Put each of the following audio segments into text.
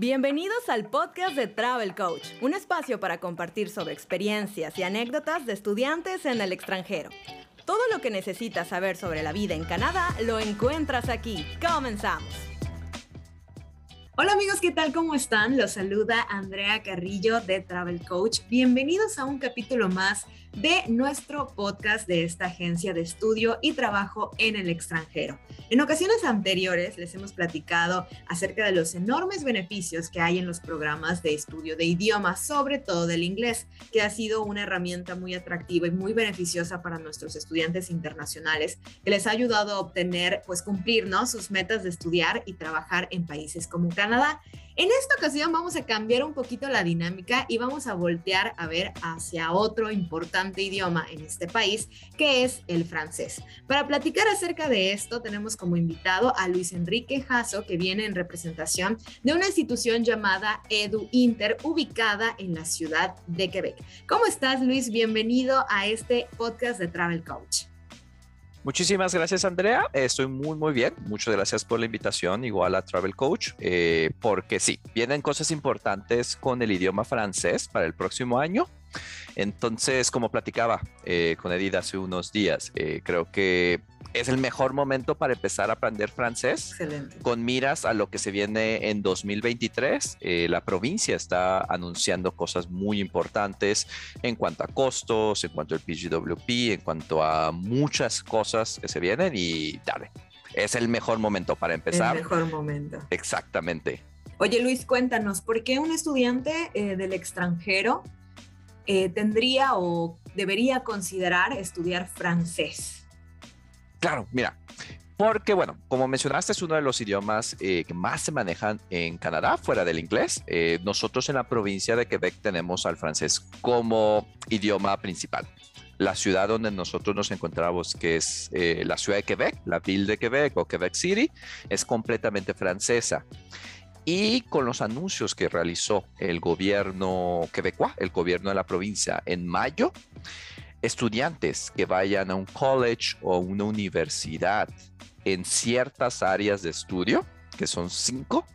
Bienvenidos al podcast de Travel Coach, un espacio para compartir sobre experiencias y anécdotas de estudiantes en el extranjero. Todo lo que necesitas saber sobre la vida en Canadá lo encuentras aquí. Comenzamos. Hola amigos, ¿qué tal? ¿Cómo están? Los saluda Andrea Carrillo de Travel Coach. Bienvenidos a un capítulo más de nuestro podcast de esta agencia de estudio y trabajo en el extranjero. En ocasiones anteriores les hemos platicado acerca de los enormes beneficios que hay en los programas de estudio de idiomas, sobre todo del inglés, que ha sido una herramienta muy atractiva y muy beneficiosa para nuestros estudiantes internacionales, que les ha ayudado a obtener, pues cumplir, ¿no? Sus metas de estudiar y trabajar en países como Canadá. En esta ocasión vamos a cambiar un poquito la dinámica y vamos a voltear a ver hacia otro importante idioma en este país, que es el francés. Para platicar acerca de esto, tenemos como invitado a Luis Enrique Jasso, que viene en representación de una institución llamada Edu Inter, ubicada en la ciudad de Quebec. ¿Cómo estás, Luis? Bienvenido a este podcast de Travel Coach. Muchísimas gracias, Andrea. Estoy muy, muy bien. Muchas gracias por la invitación, igual a Travel Coach, eh, porque sí, vienen cosas importantes con el idioma francés para el próximo año. Entonces, como platicaba eh, con Edith hace unos días, eh, creo que es el mejor momento para empezar a aprender francés. Excelente. Con miras a lo que se viene en 2023, eh, la provincia está anunciando cosas muy importantes en cuanto a costos, en cuanto al PGWP, en cuanto a muchas cosas que se vienen y dale, es el mejor momento para empezar. El mejor momento. Exactamente. Oye Luis, cuéntanos, ¿por qué un estudiante eh, del extranjero eh, tendría o debería considerar estudiar francés? Claro, mira, porque bueno, como mencionaste, es uno de los idiomas eh, que más se manejan en Canadá, fuera del inglés. Eh, nosotros en la provincia de Quebec tenemos al francés como idioma principal. La ciudad donde nosotros nos encontramos, que es eh, la ciudad de Quebec, la ville de Quebec o Quebec City, es completamente francesa. Y con los anuncios que realizó el gobierno quebecois, el gobierno de la provincia, en mayo, estudiantes que vayan a un college o una universidad en ciertas áreas de estudio, que son cinco,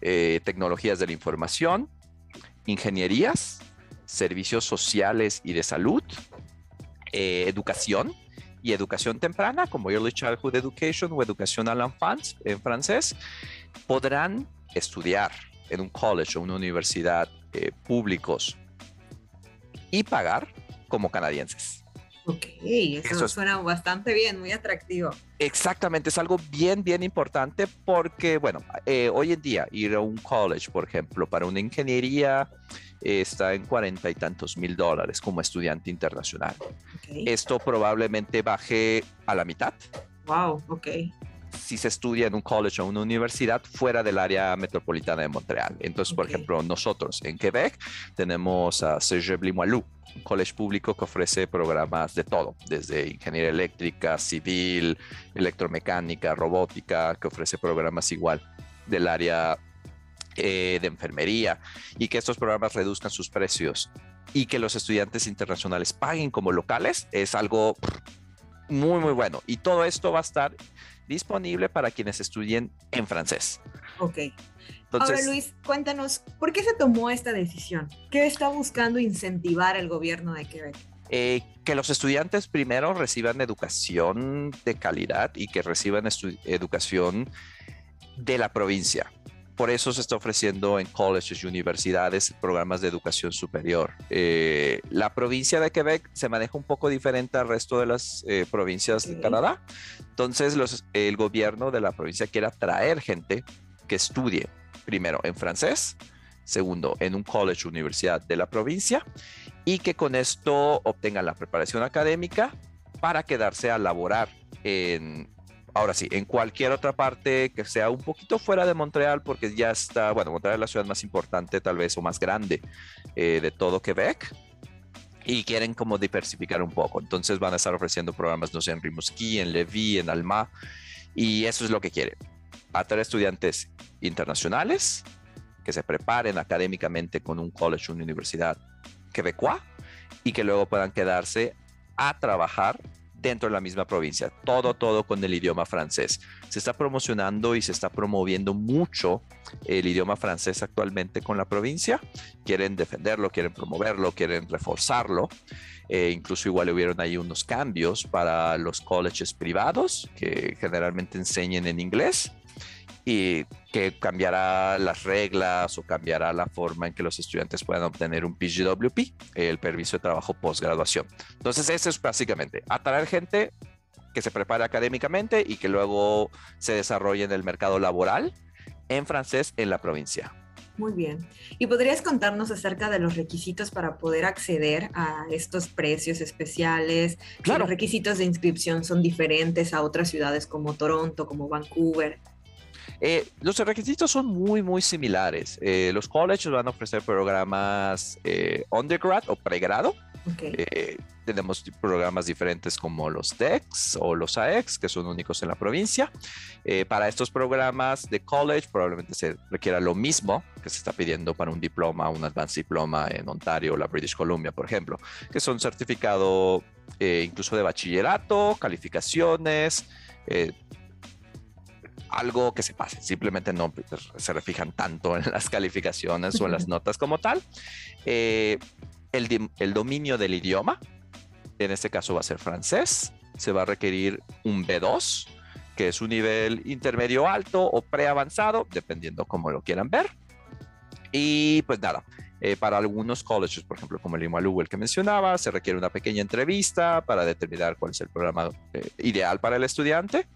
eh, tecnologías de la información, ingenierías, servicios sociales y de salud, eh, educación y educación temprana, como Early Childhood Education o educación à l'enfance en francés, podrán estudiar en un college o una universidad eh, públicos y pagar como canadienses. Ok, eso, Eso es- suena bastante bien, muy atractivo. Exactamente, es algo bien, bien importante porque, bueno, eh, hoy en día ir a un college, por ejemplo, para una ingeniería eh, está en cuarenta y tantos mil dólares como estudiante internacional. Ok. Esto probablemente baje a la mitad Wow, ok. si se estudia en un college o una universidad fuera del área metropolitana de Montreal. Entonces, por ejemplo, nosotros en Quebec tenemos a Cégep Limoilou, un college público que ofrece programas de todo, desde ingeniería eléctrica, civil, electromecánica, robótica, que ofrece programas igual del área eh, de enfermería y que estos programas reduzcan sus precios y que los estudiantes internacionales paguen como locales es algo muy, muy bueno. Y todo esto va a estar disponible para quienes estudien en francés. Ok. Entonces, Ahora, Luis, cuéntanos, ¿por qué se tomó esta decisión? ¿Qué está buscando incentivar el gobierno de Quebec? eh, que los estudiantes primero reciban educación de calidad y que reciban educación de la provincia. Por eso se está ofreciendo en colleges y universidades programas de educación superior. Eh, la provincia de Quebec se maneja un poco diferente al resto de las eh, provincias de Canadá. Entonces, los- el gobierno de la provincia quiere atraer gente que estudie primero en francés, segundo en un college universidad de la provincia y que con esto obtengan la preparación académica para quedarse a laborar en, ahora sí, en cualquier otra parte que sea un poquito fuera de Montreal, porque ya está, bueno, Montreal es la ciudad más importante tal vez o más grande eh, de todo Quebec. Y quieren como diversificar un poco. Entonces van a estar ofreciendo programas, no sé, en Rimouski, en Lévis, en Alma. Y eso es lo que quieren. Atraer estudiantes internacionales que se preparen académicamente con un college, una universidad quebecois y que luego puedan quedarse a trabajar dentro de la misma provincia. Todo, todo con el idioma francés. Se está promocionando y se está promoviendo mucho el idioma francés actualmente con la provincia. Quieren defenderlo, quieren promoverlo, quieren reforzarlo. Eh, incluso igual hubieron ahí unos cambios para los colleges privados que generalmente enseñen en inglés y que cambiará las reglas o cambiará la forma en que los estudiantes puedan obtener un PGWP, el permiso de trabajo postgraduación. Entonces, eso es básicamente atraer gente que se prepare académicamente y que luego se desarrolle en el mercado laboral en francés en la provincia. Muy bien. ¿Y podrías contarnos acerca de los requisitos para poder acceder a estos precios especiales? Claro. los requisitos de inscripción son diferentes a otras ciudades como Toronto, como Vancouver. Eh, los requisitos son muy, muy similares. Eh, los colleges van a ofrecer programas eh, undergrad o pregrado. tenemos programas diferentes como los DEX o los AEX, que son únicos en la provincia. para estos programas de college probablemente se requiera lo mismo que se está pidiendo para un diploma, un advanced diploma en Ontario o la British Columbia, por ejemplo, que son certificado incluso de bachillerato, calificaciones, algo que se pase, simplemente no se refijan tanto en las calificaciones o en las notas como tal. Eh, el, el, dominio del idioma, en este caso va a ser francés, se va a requerir un B2, que es un nivel intermedio alto o preavanzado, dependiendo cómo lo quieran ver. Y pues nada, eh, para algunos colleges, por ejemplo, como el IMALU, el que mencionaba, se requiere una pequeña entrevista para determinar cuál es el programa eh, ideal para el estudiante.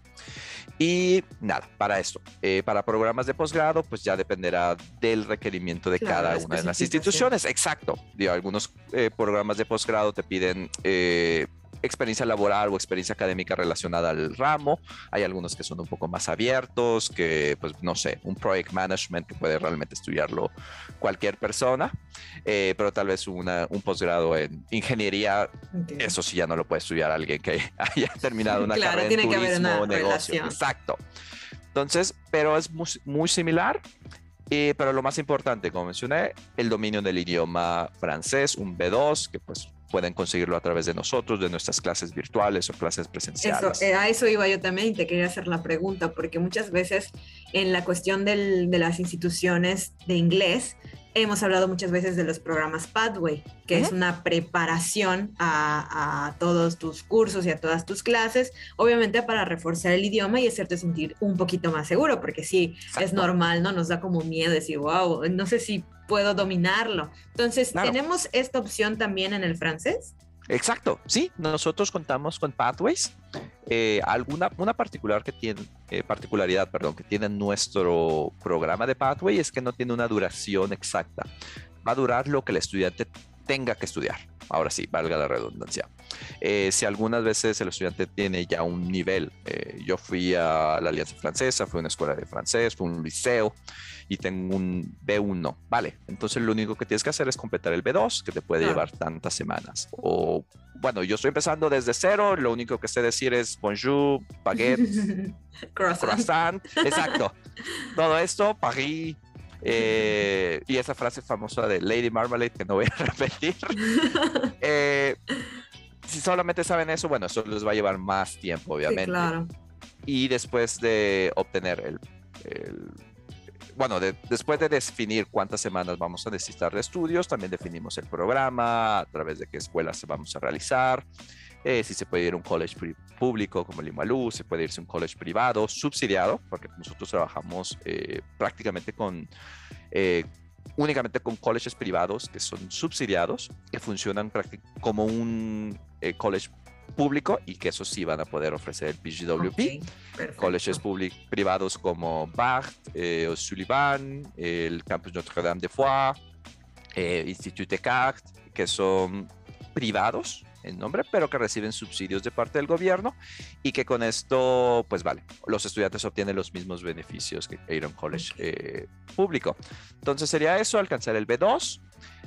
Y nada, para esto, eh, para programas de posgrado, pues ya dependerá del requerimiento de cada una de las instituciones. Exacto. Digo, algunos eh, programas de posgrado te piden eh, experiencia laboral o experiencia académica relacionada al ramo. Hay algunos que son un poco más abiertos, que pues no sé, un project management que puede realmente estudiarlo cualquier persona, eh, pero tal vez una, un posgrado en ingeniería, eso sí ya no lo puede estudiar alguien que haya terminado una carrera en turismo negocio. Exacto. Entonces, pero es muy, muy similar. Eh, pero lo más importante, como mencioné, el dominio del idioma francés, un B2, que pues pueden conseguirlo a través de nosotros, de nuestras clases virtuales o clases presenciales. Eso, eh, a eso iba yo también y te quería hacer la pregunta, porque muchas veces en la cuestión del, de las instituciones de inglés, hemos hablado muchas veces de los programas Pathway, que es una preparación a, todos tus cursos y a todas tus clases, obviamente para reforzar el idioma y hacerte sentir un poquito más seguro, porque sí, es normal, ¿no? Nos da como miedo decir, wow, no sé si puedo dominarlo. Entonces, ¿tenemos esta opción también en el francés? Exacto, sí, nosotros contamos con Pathways. Eh, alguna una particular que tiene, eh, particularidad perdón, que tiene nuestro programa de Pathway es que no tiene una duración exacta. Va a durar lo que el estudiante tenga que estudiar. Ahora sí, valga la redundancia. Eh, si algunas veces el estudiante tiene ya un nivel, yo fui a la Alianza Francesa, fui a una escuela de francés, fui a un liceo, y tengo un B1, vale, entonces lo único que tienes que hacer es completar el B2, que te puede llevar tantas semanas. O bueno, yo estoy empezando desde cero, lo único que sé decir es bonjour, baguette, croissant. exacto. Todo esto, Paris, eh, y esa frase famosa de Lady Marmalade que no voy a repetir. Eh, si solamente saben eso, bueno, eso les va a llevar más tiempo, obviamente. claro. Y después de obtener el, el bueno, después de definir cuántas semanas vamos a necesitar de estudios, también definimos el programa, a través de qué escuelas vamos a realizar, eh, si se puede ir a un college público como el IMALU, se puede irse a un college privado, subsidiado, porque nosotros trabajamos eh, prácticamente con... Eh, únicamente con colleges privados que son subsidiados, que funcionan como un college público y que eso sí van a poder ofrecer el PGWP. Colleges privados como Barthes, eh, Sullivan, el Campus Notre-Dame de Foix, eh, Institut Descartes, que son privados en nombre, pero que reciben subsidios de parte del gobierno y que con esto, pues vale, los estudiantes obtienen los mismos beneficios que Iron College eh, público. Entonces sería eso, alcanzar el B2.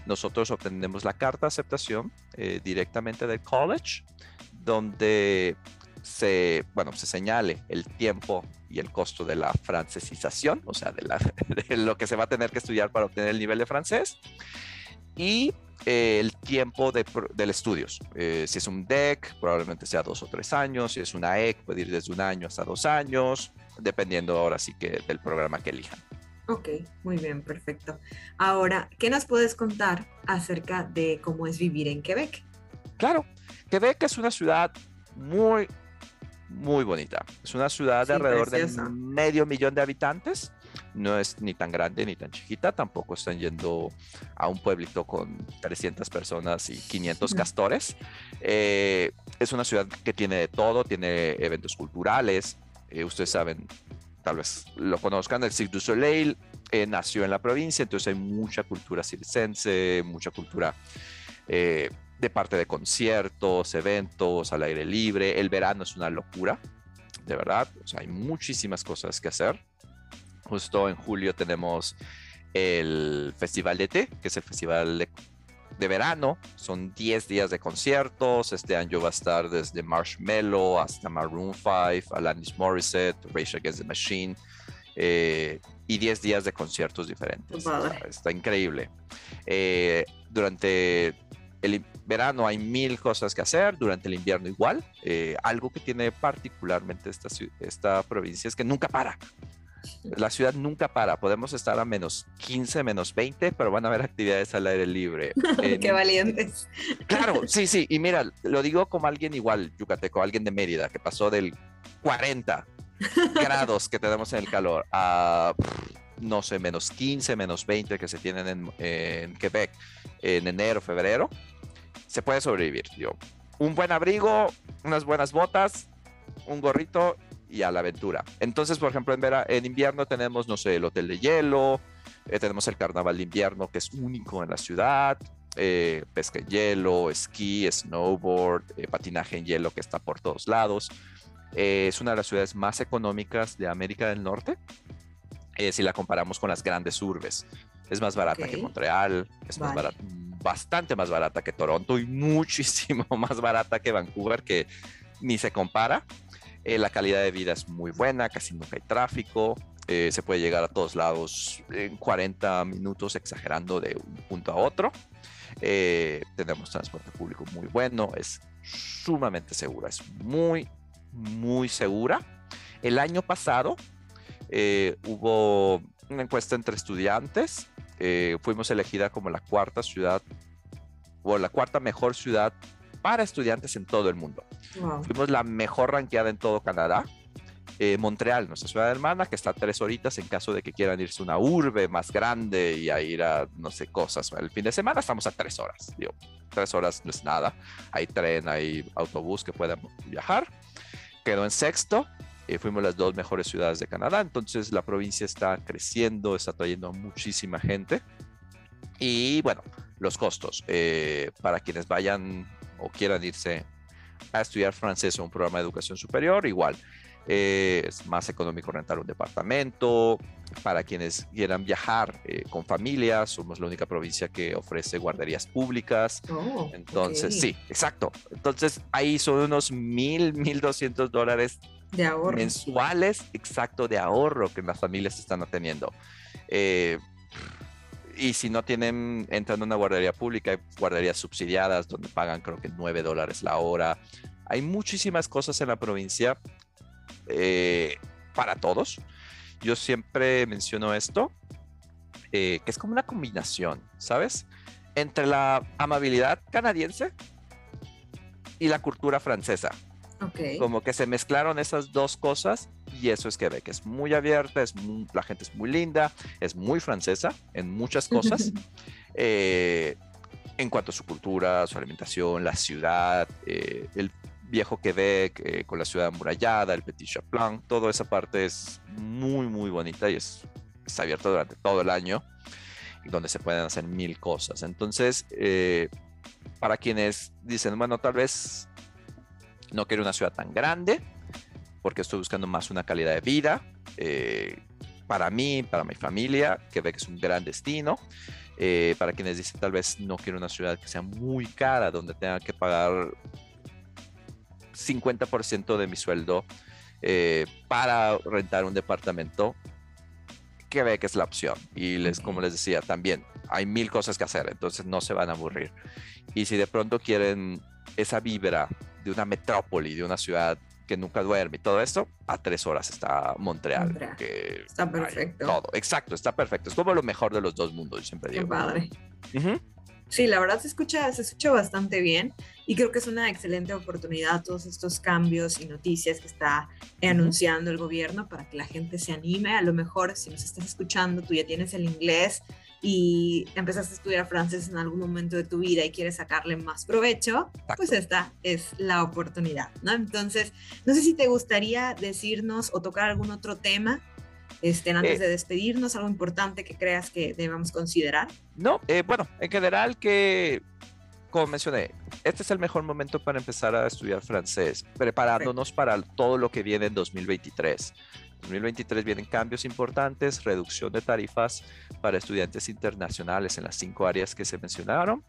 Nosotros obtenemos la carta de aceptación eh, directamente del college donde se, bueno, se señale el tiempo y el costo de la francesización, o sea, de, lo que se va a tener que estudiar para obtener el nivel de francés. Y eh, el tiempo de, del estudios. Eh, si es un DEC, probablemente sea dos o tres años. Si es una EC, puede ir desde un año hasta dos años, dependiendo ahora sí que del programa que elijan. Ok, muy bien, perfecto. Ahora, ¿qué nos puedes contar acerca de cómo es vivir en Quebec? Claro, Quebec es una ciudad muy, muy bonita. Es una ciudad de alrededor de medio millón de habitantes. No es ni tan grande ni tan chiquita. Tampoco están yendo a un pueblito con 300 personas y 500 castores. Eh, es una ciudad que tiene de todo. Tiene eventos culturales. Eh, ustedes saben, tal vez lo conozcan, el Cirque du Soleil eh, nació en la provincia, entonces hay mucha cultura circense, mucha cultura de parte de conciertos, eventos al aire libre. El verano es una locura, de verdad, o sea, hay muchísimas cosas que hacer. Justo en julio tenemos el Festival de Té, que es el festival de de verano. Son 10 días de conciertos. Este año va a estar desde Marshmello hasta Maroon 5, Alanis Morissette, Rage Against the Machine. Eh, y 10 días de conciertos diferentes. Está, increíble. Eh, durante el verano hay mil cosas que hacer, durante el invierno igual. Eh, algo que tiene particularmente esta, esta provincia es que nunca para. La ciudad nunca para. Podemos estar a menos 15, menos 20, pero van a haber actividades al aire libre. Qué valientes. Claro, sí, sí. Y mira, lo digo como alguien igual, yucateco, alguien de Mérida, que pasó del 40 grados que tenemos en el calor a, no sé, menos 15, menos 20 que se tienen en, en Quebec en enero, febrero. Se puede sobrevivir. Yo, un buen abrigo, unas buenas botas, un gorrito y a la aventura. Entonces, por ejemplo, en, en invierno tenemos, no sé, el Hotel de Hielo, eh, tenemos el Carnaval de Invierno, que es único en la ciudad, eh, pesca en hielo, esquí, snowboard, eh, patinaje en hielo que está por todos lados. es una de las ciudades más económicas de América del Norte, si la comparamos con las grandes urbes. Es más barata que Montreal, es más barata, bastante más barata que Toronto y muchísimo más barata que Vancouver, que ni se compara. Eh, la calidad de vida es muy buena, casi nunca hay tráfico. Eh, se puede llegar a todos lados en 40 minutos, exagerando de un punto a otro. Eh, tenemos transporte público muy bueno, es sumamente segura, es muy, muy segura. El año pasado hubo una encuesta entre estudiantes. fuimos elegida como la cuarta ciudad o la cuarta mejor ciudad para estudiantes en todo el mundo. Fuimos la mejor ranqueada en todo Canadá. Eh, Montreal, nuestra ciudad hermana, que está a tres horitas en caso de que quieran irse a una urbe más grande y a ir a, no sé, cosas. El fin de semana estamos a tres horas. Digo, tres horas no es nada. Hay tren, hay autobús que puedan viajar. Quedó en sexto. Eh, fuimos las dos mejores ciudades de Canadá. Entonces la provincia está creciendo, está trayendo muchísima gente. Y bueno, los costos. Eh, para quienes vayan o quieran irse a estudiar francés o un programa de educación superior, igual. Eh, es más económico rentar un departamento. Para quienes quieran viajar eh, con familia, somos la única provincia que ofrece guarderías públicas. Oh, Entonces, sí, exacto. Entonces, ahí son unos mil, mil doscientos dólares de ahorro. mensuales, exacto, de ahorro que las familias están teniendo. Eh, y si no tienen, entran a una guardería pública, hay guarderías subsidiadas donde pagan creo que 9 dólares la hora. Hay muchísimas cosas en la provincia eh, para todos. Yo siempre menciono esto, eh, que es como una combinación, ¿sabes? Entre la amabilidad canadiense y la cultura francesa. Como que se mezclaron esas dos cosas y eso es Quebec. Es muy abierta, es la gente es muy linda, es muy francesa en muchas cosas. Eh, en cuanto a su cultura, su alimentación, la ciudad, eh, el viejo Quebec eh, con la ciudad amurallada, el Petit Chaplin, toda esa parte es muy, muy bonita y es, está abierta durante todo el año, donde se pueden hacer mil cosas. Entonces, para quienes dicen, bueno, tal vez no quiero una ciudad tan grande porque estoy buscando más una calidad de vida. Eh, para mí, para mi familia, que ve que es un gran destino. Eh, para quienes dicen tal vez no quiero una ciudad que sea muy cara, donde tenga que pagar 50% de mi sueldo eh, para rentar un departamento. Quebec es la opción. Y les, como les decía, también hay mil cosas que hacer, entonces no se van a aburrir. Y si de pronto quieren esa vibra de una metrópoli, de una ciudad que nunca duerme y todo esto, a tres horas está Montreal. Que está perfecto. Todo, exacto, está perfecto. Es como lo mejor de los dos mundos, siempre digo. Qué padre. Sí, la verdad se escucha, se escucha bastante bien y creo que es una excelente oportunidad todos estos cambios y noticias que está anunciando el gobierno para que la gente se anime. A lo mejor si nos estás escuchando, tú ya tienes el inglés y empezaste a estudiar francés en algún momento de tu vida y quieres sacarle más provecho, pues esta es la oportunidad, ¿no? Entonces, no sé si te gustaría decirnos o tocar algún otro tema este, antes eh. de despedirnos, algo importante que creas que debamos considerar. No, eh, bueno, en general que, como mencioné, este es el mejor momento para empezar a estudiar francés, preparándonos para todo lo que viene en 2023. 2023 vienen cambios importantes, reducción de tarifas para estudiantes internacionales en las cinco áreas que se mencionaron,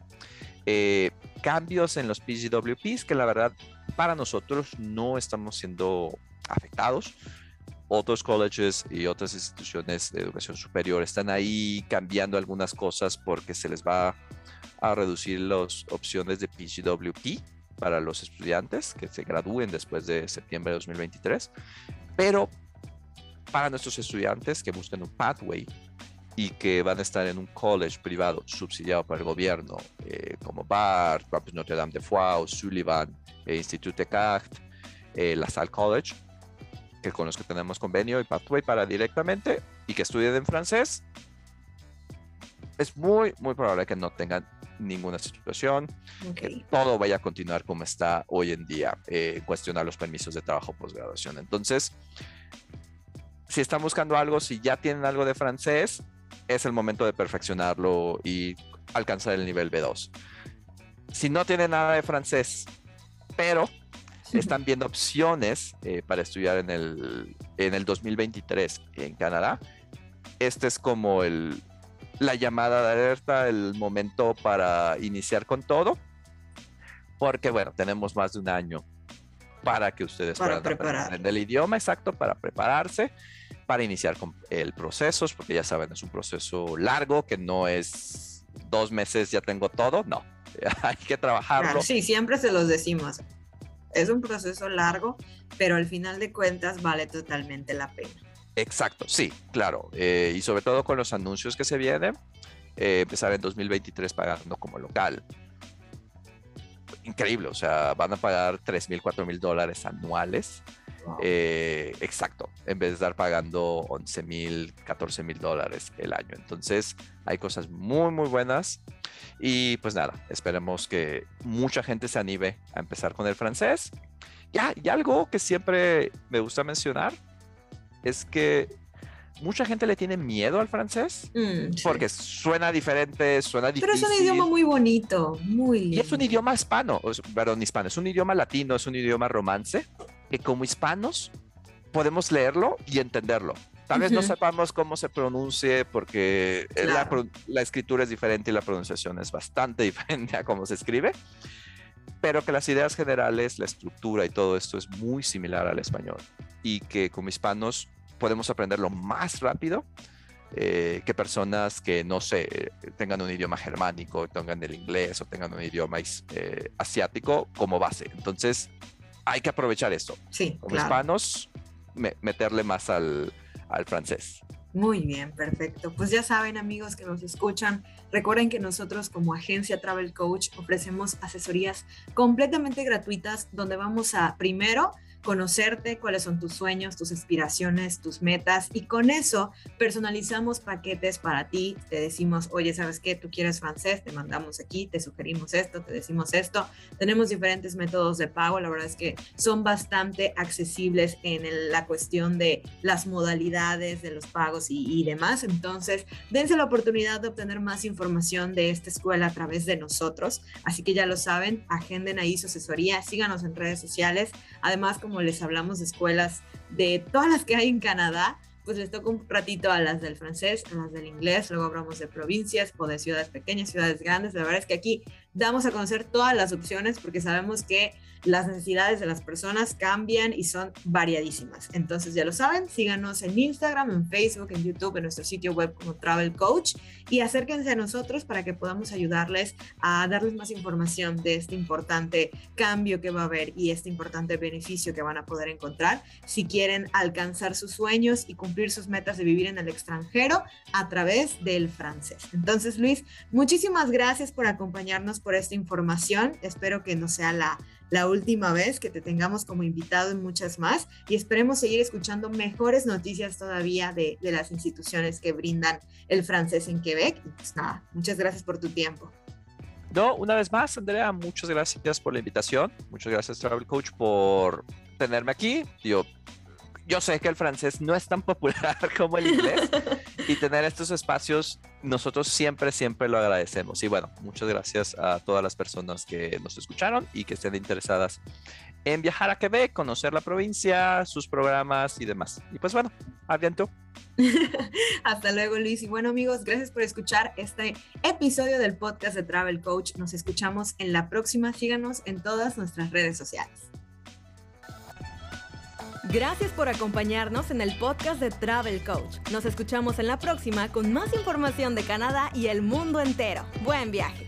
eh, cambios en los PGWPs que la verdad para nosotros no estamos siendo afectados. Otros colleges y otras instituciones de educación superior están ahí cambiando algunas cosas porque se les va a reducir las opciones de PGWP para los estudiantes que se gradúen después de septiembre de 2023. Pero para nuestros estudiantes que buscan un pathway y que van a estar en un college privado subsidiado por el gobierno, eh, como BART, Campus Notre Dame de Foix, Sullivan, eh, Institut Descartes, eh, La Salle College, que con los que tenemos convenio y pathway para directamente y que estudien en francés, es muy, muy probable que no tengan ninguna situación, que todo vaya a continuar como está hoy en día, eh, cuestionar los permisos de trabajo posgraduación. Entonces, si están buscando algo, si ya tienen algo de francés, es el momento de perfeccionarlo y alcanzar el nivel B2. Si no tienen nada de francés, pero están viendo opciones eh, para estudiar en el, en el 2023 en Canadá, este es como el, la llamada de alerta, el momento para iniciar con todo, porque bueno, tenemos más de un año para que ustedes puedan aprender el idioma exacto para prepararse para iniciar con el proceso, porque ya saben, es un proceso largo que no es dos meses ya tengo todo, no, hay que trabajarlo. sí, siempre se los decimos. Es un proceso largo, pero al final de cuentas vale totalmente la pena. Exacto, sí, claro. Eh, y sobre todo con los anuncios que se vienen, eh, empezar en 2023 pagando como local. Increíble, o sea, van a pagar 3 mil, 4 mil dólares anuales eh, exacto, en vez de estar pagando 11 mil, 14 mil dólares el año. Entonces, hay cosas muy, muy buenas. Y pues nada, esperemos que mucha gente se anime a empezar con el francés. Ya, y algo que siempre me gusta mencionar es que mucha gente le tiene miedo al francés mm, porque suena diferente, suena difícil. Pero es un idioma muy bonito, muy Y es un idioma hispano, perdón, hispano, es un idioma latino, es un idioma romance que como hispanos podemos leerlo y entenderlo. Tal vez no sepamos cómo se pronuncie porque la, escritura es diferente y la pronunciación es bastante diferente a cómo se escribe, pero que las ideas generales, la estructura y todo esto es muy similar al español y que como hispanos podemos aprenderlo más rápido eh, que personas que, no sé, tengan un idioma germánico, tengan el inglés o tengan un idioma eh, asiático como base. Entonces, hay que aprovechar esto. Sí. Como hispanos, meterle más al, al francés. Muy bien, perfecto. Pues ya saben amigos que nos escuchan, recuerden que nosotros como agencia Travel Coach ofrecemos asesorías completamente gratuitas donde vamos a primero conocerte, cuáles son tus sueños, tus aspiraciones, tus metas y con eso personalizamos paquetes para ti. Te decimos, oye, ¿sabes qué? Tú quieres francés, te mandamos aquí, te sugerimos esto, te decimos esto. Tenemos diferentes métodos de pago, la verdad es que son bastante accesibles en la cuestión de las modalidades de los pagos y, y demás. Entonces, dense la oportunidad de obtener más información de esta escuela a través de nosotros. Así que ya lo saben, agenden ahí su asesoría, síganos en redes sociales. Además, como les hablamos de escuelas, de todas las que hay en Canadá, pues les toca un ratito a las del francés, a las del inglés, luego hablamos de provincias o de ciudades pequeñas, ciudades grandes. La verdad es que aquí damos a conocer todas las opciones porque sabemos que las necesidades de las personas cambian y son variadísimas. Entonces ya lo saben, síganos en Instagram, en Facebook, en YouTube, en nuestro sitio web como Travel Coach y acérquense a nosotros para que podamos ayudarles a darles más información de este importante cambio que va a haber y este importante beneficio que van a poder encontrar si quieren alcanzar sus sueños y cumplir sus metas de vivir en el extranjero a través del francés. Entonces, Luis, muchísimas gracias por acompañarnos por esta información. Espero que no sea la la última vez, que te tengamos como invitado en muchas más y esperemos seguir escuchando mejores noticias todavía de, de las instituciones que brindan el francés en Quebec. Y pues nada, muchas gracias por tu tiempo. No, una vez más, Andrea, muchas gracias por la invitación. Muchas gracias, Travel Coach, por tenerme aquí. Yo, yo sé que el francés no es tan popular como el inglés y tener estos espacios nosotros siempre, siempre lo agradecemos. Y bueno, muchas gracias a todas las personas que nos escucharon y que estén interesadas en viajar a Quebec, conocer la provincia, sus programas y demás. Y pues bueno, aviento. Hasta luego, Luis. Y bueno, amigos, gracias por escuchar este episodio del podcast de Travel Coach. Nos escuchamos en la próxima. Síganos en todas nuestras redes sociales. Gracias por acompañarnos en el podcast de Travel Coach. Nos escuchamos en la próxima con más información de Canadá y el mundo entero. Buen viaje.